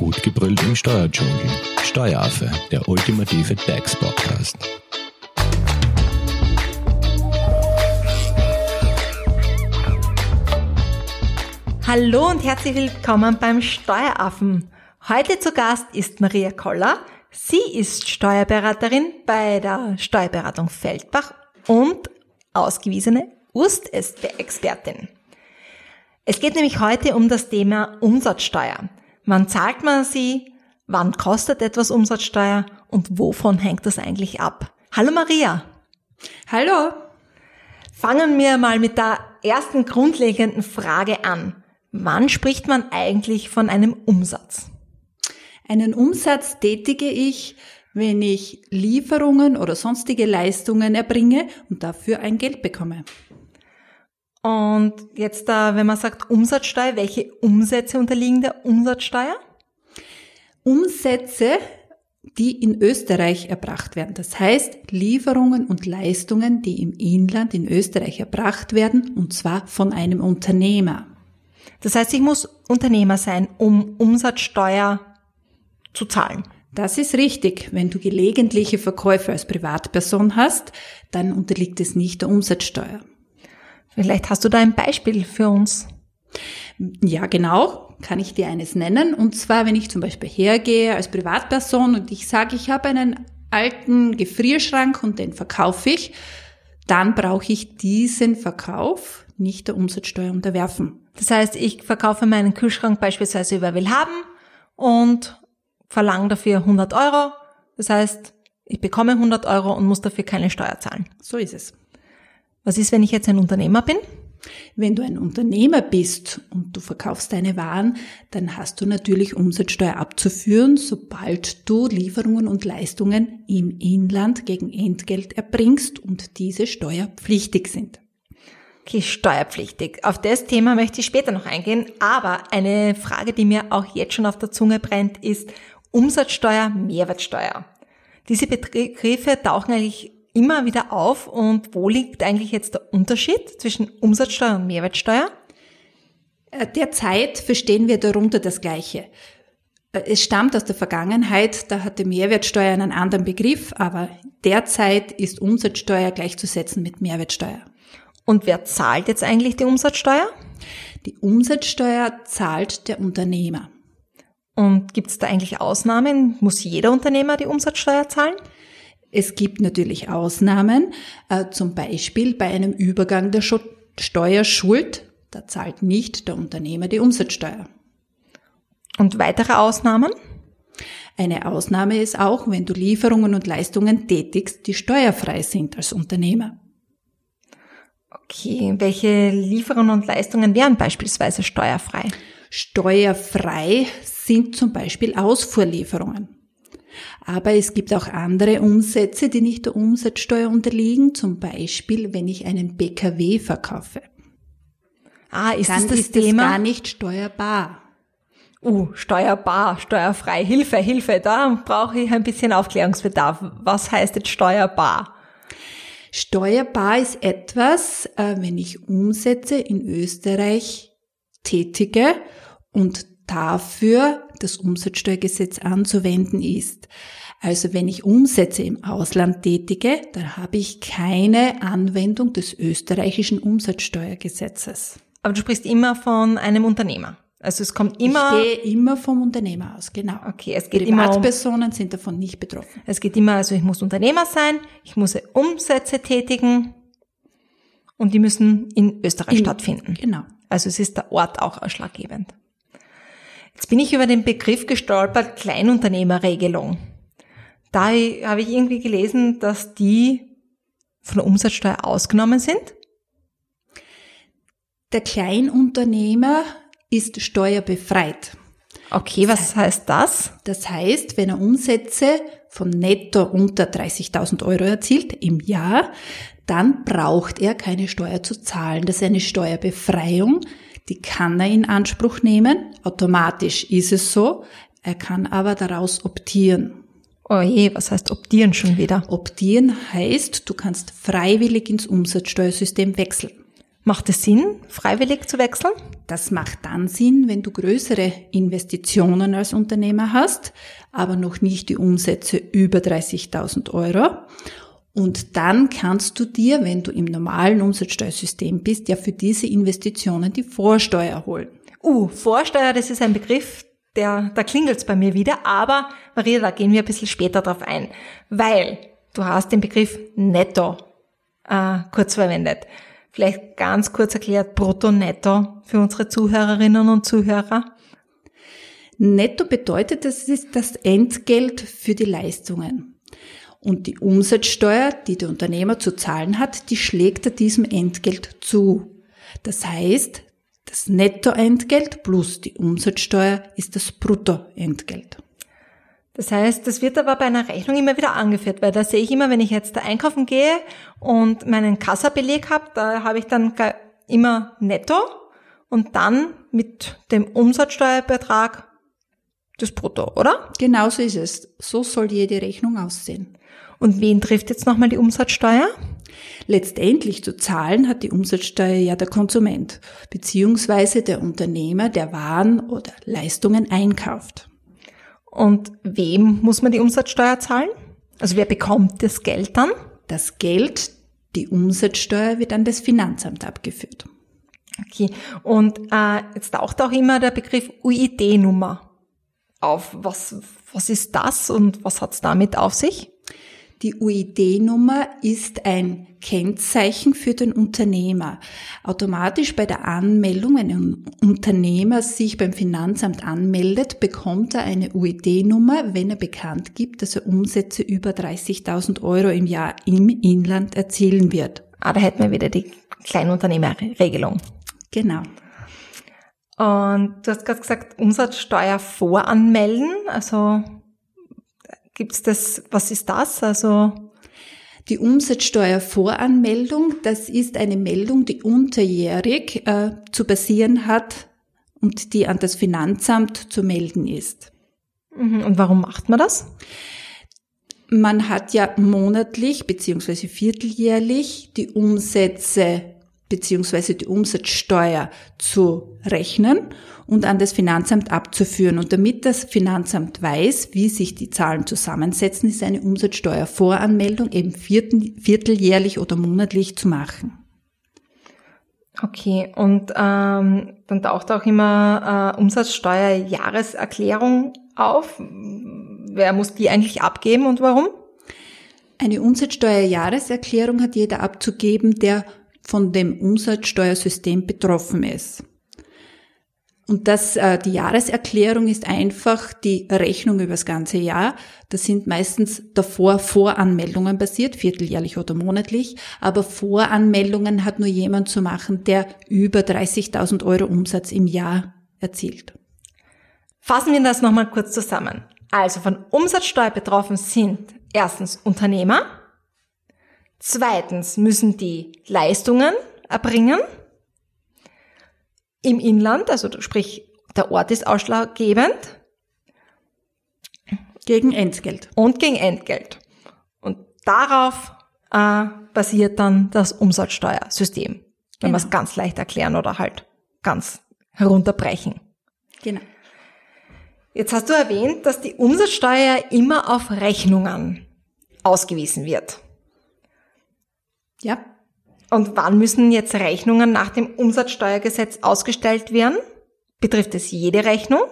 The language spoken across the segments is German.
Gut gebrüllt im Steuerdschungel. Steueraffe, der ultimative DAX-Podcast. Hallo und herzlich willkommen beim Steueraffen. Heute zu Gast ist Maria Koller. Sie ist Steuerberaterin bei der Steuerberatung Feldbach und ausgewiesene Wurstexpertin. Es geht nämlich heute um das Thema Umsatzsteuer. Wann zahlt man sie? Wann kostet etwas Umsatzsteuer? Und wovon hängt das eigentlich ab? Hallo Maria. Hallo. Fangen wir mal mit der ersten grundlegenden Frage an. Wann spricht man eigentlich von einem Umsatz? Einen Umsatz tätige ich, wenn ich Lieferungen oder sonstige Leistungen erbringe und dafür ein Geld bekomme. Und jetzt, da, wenn man sagt Umsatzsteuer, welche Umsätze unterliegen der Umsatzsteuer? Umsätze, die in Österreich erbracht werden. Das heißt, Lieferungen und Leistungen, die im Inland in Österreich erbracht werden, und zwar von einem Unternehmer. Das heißt, ich muss Unternehmer sein, um Umsatzsteuer zu zahlen. Das ist richtig. Wenn du gelegentliche Verkäufe als Privatperson hast, dann unterliegt es nicht der Umsatzsteuer. Vielleicht hast du da ein Beispiel für uns. Ja, genau. Kann ich dir eines nennen? Und zwar, wenn ich zum Beispiel hergehe als Privatperson und ich sage, ich habe einen alten Gefrierschrank und den verkaufe ich, dann brauche ich diesen Verkauf nicht der Umsatzsteuer unterwerfen. Das heißt, ich verkaufe meinen Kühlschrank beispielsweise über Willhaben und verlange dafür 100 Euro. Das heißt, ich bekomme 100 Euro und muss dafür keine Steuer zahlen. So ist es. Was ist, wenn ich jetzt ein Unternehmer bin? Wenn du ein Unternehmer bist und du verkaufst deine Waren, dann hast du natürlich Umsatzsteuer abzuführen, sobald du Lieferungen und Leistungen im Inland gegen Entgelt erbringst und diese steuerpflichtig sind. Okay, steuerpflichtig. Auf das Thema möchte ich später noch eingehen, aber eine Frage, die mir auch jetzt schon auf der Zunge brennt, ist Umsatzsteuer, Mehrwertsteuer. Diese Begriffe tauchen eigentlich immer wieder auf und wo liegt eigentlich jetzt der Unterschied zwischen Umsatzsteuer und Mehrwertsteuer? Äh, derzeit verstehen wir darunter das Gleiche. Äh, es stammt aus der Vergangenheit, da hatte Mehrwertsteuer einen anderen Begriff, aber derzeit ist Umsatzsteuer gleichzusetzen mit Mehrwertsteuer. Und wer zahlt jetzt eigentlich die Umsatzsteuer? Die Umsatzsteuer zahlt der Unternehmer. Und gibt es da eigentlich Ausnahmen? Muss jeder Unternehmer die Umsatzsteuer zahlen? Es gibt natürlich Ausnahmen, äh, zum Beispiel bei einem Übergang der Steuerschuld, da zahlt nicht der Unternehmer die Umsatzsteuer. Und weitere Ausnahmen? Eine Ausnahme ist auch, wenn du Lieferungen und Leistungen tätigst, die steuerfrei sind als Unternehmer. Okay, welche Lieferungen und Leistungen wären beispielsweise steuerfrei? Steuerfrei sind zum Beispiel Ausfuhrlieferungen. Aber es gibt auch andere Umsätze, die nicht der Umsatzsteuer unterliegen, zum Beispiel wenn ich einen BKW verkaufe. Ah, ist Dann das das ist Thema? das gar nicht steuerbar. Uh, steuerbar, steuerfrei, Hilfe, Hilfe, da brauche ich ein bisschen Aufklärungsbedarf. Was heißt jetzt steuerbar? Steuerbar ist etwas, äh, wenn ich Umsätze in Österreich tätige und dafür das Umsatzsteuergesetz anzuwenden ist. Also wenn ich Umsätze im Ausland tätige, dann habe ich keine Anwendung des österreichischen Umsatzsteuergesetzes. Aber du sprichst immer von einem Unternehmer. Also es kommt immer. Ich gehe immer vom Unternehmer aus, genau. Okay, es geht immer um, Privatpersonen sind davon nicht betroffen. Es geht immer, also ich muss Unternehmer sein, ich muss Umsätze tätigen und die müssen in Österreich In- stattfinden. Genau. Also es ist der Ort auch ausschlaggebend. Jetzt bin ich über den Begriff gestolpert, Kleinunternehmerregelung. Da habe ich irgendwie gelesen, dass die von der Umsatzsteuer ausgenommen sind. Der Kleinunternehmer ist steuerbefreit. Okay, was heißt das? Das heißt, wenn er Umsätze von netto unter 30.000 Euro erzielt im Jahr, dann braucht er keine Steuer zu zahlen. Das ist eine Steuerbefreiung, die kann er in Anspruch nehmen. Automatisch ist es so. Er kann aber daraus optieren. Oh je, was heißt optieren schon wieder? Optieren heißt, du kannst freiwillig ins Umsatzsteuersystem wechseln. Macht es Sinn, freiwillig zu wechseln? Das macht dann Sinn, wenn du größere Investitionen als Unternehmer hast, aber noch nicht die Umsätze über 30.000 Euro. Und dann kannst du dir, wenn du im normalen Umsatzsteuersystem bist, ja für diese Investitionen die Vorsteuer holen. Uh, Vorsteuer, das ist ein Begriff, der, da klingelt's bei mir wieder, aber Maria, da gehen wir ein bisschen später drauf ein, weil du hast den Begriff Netto äh, kurz verwendet. Vielleicht ganz kurz erklärt, Brutto, Netto für unsere Zuhörerinnen und Zuhörer. Netto bedeutet, das ist das Entgelt für die Leistungen. Und die Umsatzsteuer, die der Unternehmer zu zahlen hat, die schlägt er diesem Entgelt zu. Das heißt, das Nettoentgelt plus die Umsatzsteuer ist das Bruttoentgelt. Das heißt, das wird aber bei einer Rechnung immer wieder angeführt, weil da sehe ich immer, wenn ich jetzt da einkaufen gehe und meinen Kassabeleg habe, da habe ich dann immer netto und dann mit dem Umsatzsteuerbetrag das Brutto, oder? Genauso ist es. So soll jede Rechnung aussehen. Und wen trifft jetzt nochmal die Umsatzsteuer? Letztendlich zu zahlen hat die Umsatzsteuer ja der Konsument, beziehungsweise der Unternehmer, der Waren oder Leistungen einkauft. Und wem muss man die Umsatzsteuer zahlen? Also wer bekommt das Geld dann? Das Geld, die Umsatzsteuer wird an das Finanzamt abgeführt. Okay. Und äh, jetzt taucht auch immer der Begriff UID-Nummer auf. Was, was ist das und was hat's damit auf sich? Die UID-Nummer ist ein Kennzeichen für den Unternehmer. Automatisch bei der Anmeldung, wenn ein Unternehmer sich beim Finanzamt anmeldet, bekommt er eine UID-Nummer, wenn er bekannt gibt, dass er Umsätze über 30.000 Euro im Jahr im Inland erzielen wird. Ah, da hätten wir wieder die Kleinunternehmerregelung. Genau. Und du hast gerade gesagt, Umsatzsteuer voranmelden. Also Gibt's das, was ist das? Also die Umsatzsteuervoranmeldung, das ist eine Meldung, die unterjährig äh, zu basieren hat und die an das Finanzamt zu melden ist. Mhm. Und warum macht man das? Man hat ja monatlich beziehungsweise vierteljährlich die Umsätze beziehungsweise die Umsatzsteuer zu rechnen und an das Finanzamt abzuführen. Und damit das Finanzamt weiß, wie sich die Zahlen zusammensetzen, ist eine Umsatzsteuervoranmeldung eben vierteljährlich oder monatlich zu machen. Okay, und ähm, dann taucht auch immer äh, Umsatzsteuerjahreserklärung auf. Wer muss die eigentlich abgeben und warum? Eine Umsatzsteuerjahreserklärung hat jeder abzugeben, der von dem Umsatzsteuersystem betroffen ist. Und das, äh, die Jahreserklärung ist einfach die Rechnung über das ganze Jahr. Das sind meistens davor Voranmeldungen basiert, vierteljährlich oder monatlich. Aber Voranmeldungen hat nur jemand zu machen, der über 30.000 Euro Umsatz im Jahr erzielt. Fassen wir das nochmal kurz zusammen. Also von Umsatzsteuer betroffen sind erstens Unternehmer. Zweitens müssen die Leistungen erbringen im Inland, also sprich der Ort ist ausschlaggebend. Gegen Entgelt. Und gegen Entgelt. Und darauf äh, basiert dann das Umsatzsteuersystem, wenn genau. wir es ganz leicht erklären oder halt ganz herunterbrechen. Genau. Jetzt hast du erwähnt, dass die Umsatzsteuer immer auf Rechnungen ausgewiesen wird. Ja. Und wann müssen jetzt Rechnungen nach dem Umsatzsteuergesetz ausgestellt werden? Betrifft es jede Rechnung?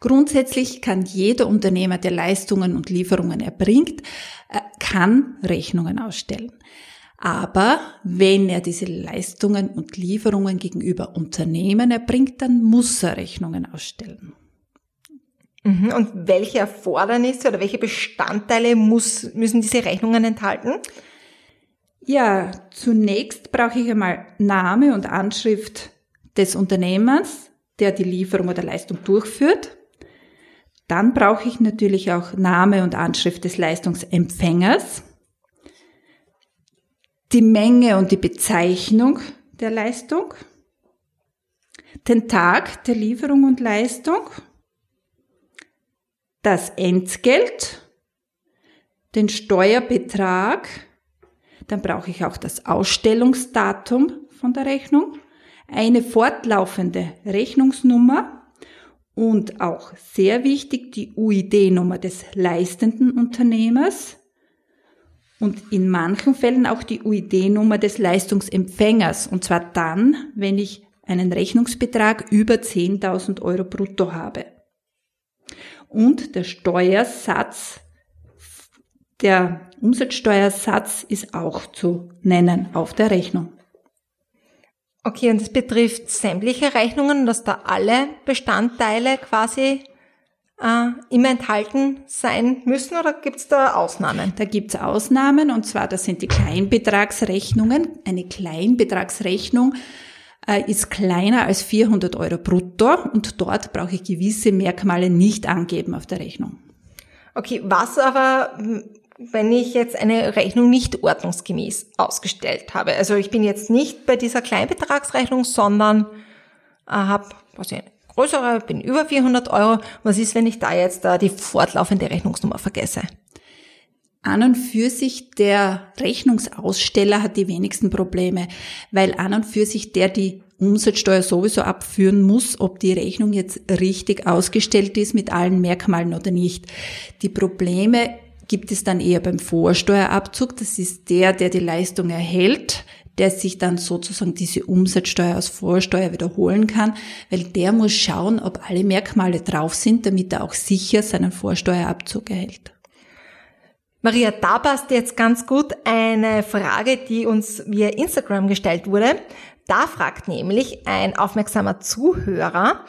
Grundsätzlich kann jeder Unternehmer, der Leistungen und Lieferungen erbringt, äh, kann Rechnungen ausstellen. Aber wenn er diese Leistungen und Lieferungen gegenüber Unternehmen erbringt, dann muss er Rechnungen ausstellen. Mhm. Und welche Erfordernisse oder welche Bestandteile muss, müssen diese Rechnungen enthalten? Ja, zunächst brauche ich einmal Name und Anschrift des Unternehmers, der die Lieferung oder Leistung durchführt. Dann brauche ich natürlich auch Name und Anschrift des Leistungsempfängers, die Menge und die Bezeichnung der Leistung, den Tag der Lieferung und Leistung, das Entgelt, den Steuerbetrag, Dann brauche ich auch das Ausstellungsdatum von der Rechnung, eine fortlaufende Rechnungsnummer und auch sehr wichtig die UID-Nummer des leistenden Unternehmers und in manchen Fällen auch die UID-Nummer des Leistungsempfängers und zwar dann, wenn ich einen Rechnungsbetrag über 10.000 Euro brutto habe. Und der Steuersatz, der Umsatzsteuersatz ist auch zu nennen auf der Rechnung. Okay, und das betrifft sämtliche Rechnungen, dass da alle Bestandteile quasi äh, immer enthalten sein müssen oder gibt es da Ausnahmen? Da gibt es Ausnahmen und zwar das sind die Kleinbetragsrechnungen. Eine Kleinbetragsrechnung äh, ist kleiner als 400 Euro brutto und dort brauche ich gewisse Merkmale nicht angeben auf der Rechnung. Okay, was aber, wenn ich jetzt eine Rechnung nicht ordnungsgemäß ausgestellt habe? Also ich bin jetzt nicht bei dieser Kleinbetragsrechnung, sondern äh, habe was größere, bin über 400 Euro. Was ist, wenn ich da jetzt äh, die fortlaufende Rechnungsnummer vergesse? An und für sich der Rechnungsaussteller hat die wenigsten Probleme, weil an und für sich der die Umsatzsteuer sowieso abführen muss, ob die Rechnung jetzt richtig ausgestellt ist mit allen Merkmalen oder nicht. Die Probleme gibt es dann eher beim Vorsteuerabzug. Das ist der, der die Leistung erhält, der sich dann sozusagen diese Umsatzsteuer aus Vorsteuer wiederholen kann, weil der muss schauen, ob alle Merkmale drauf sind, damit er auch sicher seinen Vorsteuerabzug erhält. Maria, da passt jetzt ganz gut eine Frage, die uns via Instagram gestellt wurde. Da fragt nämlich ein aufmerksamer Zuhörer,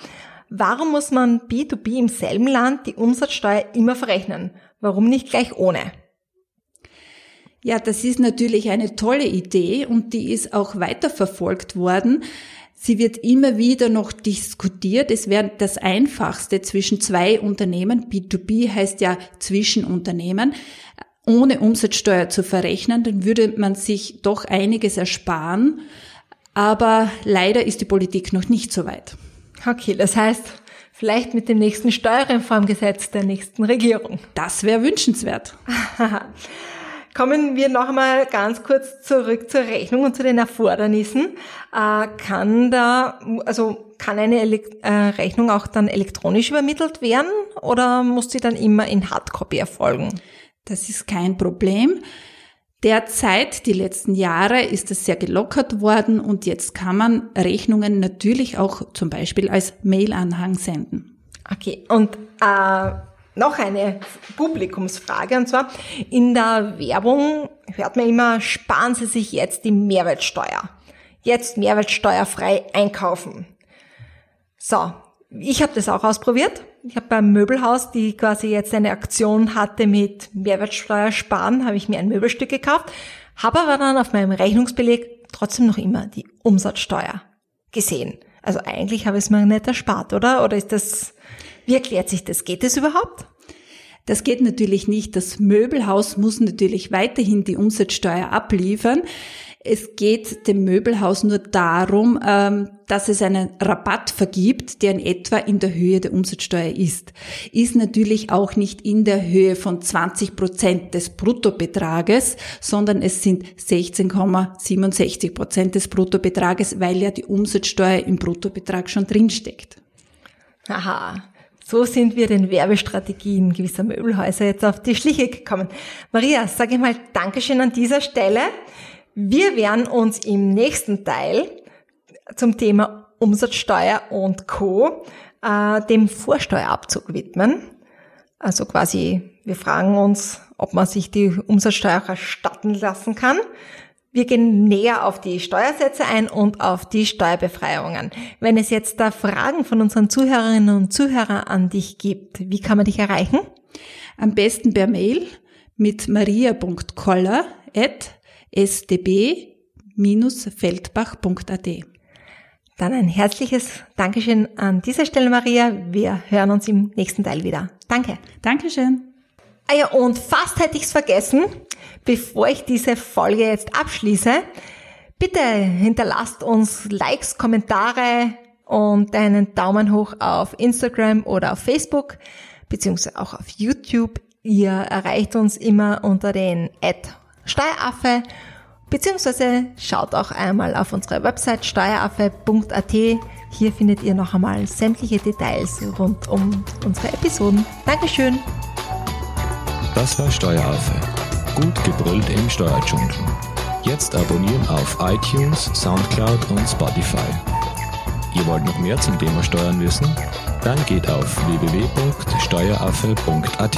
warum muss man B2B im selben Land die Umsatzsteuer immer verrechnen? Warum nicht gleich ohne? Ja, das ist natürlich eine tolle Idee und die ist auch weiterverfolgt worden. Sie wird immer wieder noch diskutiert. Es wäre das Einfachste zwischen zwei Unternehmen. B2B heißt ja Zwischenunternehmen ohne Umsatzsteuer zu verrechnen, dann würde man sich doch einiges ersparen. Aber leider ist die Politik noch nicht so weit. Okay, das heißt, vielleicht mit dem nächsten Steuerreformgesetz der nächsten Regierung. Das wäre wünschenswert. Kommen wir noch einmal ganz kurz zurück zur Rechnung und zu den Erfordernissen. Äh, kann da, also kann eine äh, Rechnung auch dann elektronisch übermittelt werden oder muss sie dann immer in Hardcopy erfolgen? Das ist kein Problem. Derzeit, die letzten Jahre, ist es sehr gelockert worden und jetzt kann man Rechnungen natürlich auch zum Beispiel als Mailanhang senden. Okay, und äh, noch eine Publikumsfrage und zwar in der Werbung hört man immer, sparen Sie sich jetzt die Mehrwertsteuer. Jetzt mehrwertsteuerfrei einkaufen. So, ich habe das auch ausprobiert. Ich habe beim Möbelhaus, die quasi jetzt eine Aktion hatte mit Mehrwertsteuer sparen, habe ich mir ein Möbelstück gekauft, habe aber dann auf meinem Rechnungsbeleg trotzdem noch immer die Umsatzsteuer gesehen. Also eigentlich habe ich es mir nicht erspart, oder? Oder ist das, wie erklärt sich das? Geht das überhaupt? Das geht natürlich nicht. Das Möbelhaus muss natürlich weiterhin die Umsatzsteuer abliefern. Es geht dem Möbelhaus nur darum, ähm, dass es einen Rabatt vergibt, der in etwa in der Höhe der Umsatzsteuer ist. Ist natürlich auch nicht in der Höhe von 20 Prozent des Bruttobetrages, sondern es sind 16,67 Prozent des Bruttobetrages, weil ja die Umsatzsteuer im Bruttobetrag schon drinsteckt. Aha. So sind wir den Werbestrategien gewisser Möbelhäuser jetzt auf die Schliche gekommen. Maria, sage ich mal Dankeschön an dieser Stelle. Wir werden uns im nächsten Teil zum Thema Umsatzsteuer und Co. Äh, dem Vorsteuerabzug widmen. Also quasi, wir fragen uns, ob man sich die Umsatzsteuer erstatten lassen kann. Wir gehen näher auf die Steuersätze ein und auf die Steuerbefreiungen. Wenn es jetzt da Fragen von unseren Zuhörerinnen und Zuhörern an dich gibt, wie kann man dich erreichen? Am besten per Mail mit maria.koller@ sdb-feldbach.at. Dann ein herzliches Dankeschön an dieser Stelle, Maria. Wir hören uns im nächsten Teil wieder. Danke. Dankeschön. Ah ja, und fast hätte ich es vergessen, bevor ich diese Folge jetzt abschließe. Bitte hinterlasst uns Likes, Kommentare und einen Daumen hoch auf Instagram oder auf Facebook, beziehungsweise auch auf YouTube. Ihr erreicht uns immer unter den Ad Steueraffe Beziehungsweise schaut auch einmal auf unsere Website steueraffe.at. Hier findet ihr noch einmal sämtliche Details rund um unsere Episoden. Dankeschön. Das war Steueraffe. Gut gebrüllt im Steuerdschungel. Jetzt abonnieren auf iTunes, Soundcloud und Spotify. Ihr wollt noch mehr zum Thema Steuern wissen? Dann geht auf www.steueraffe.at.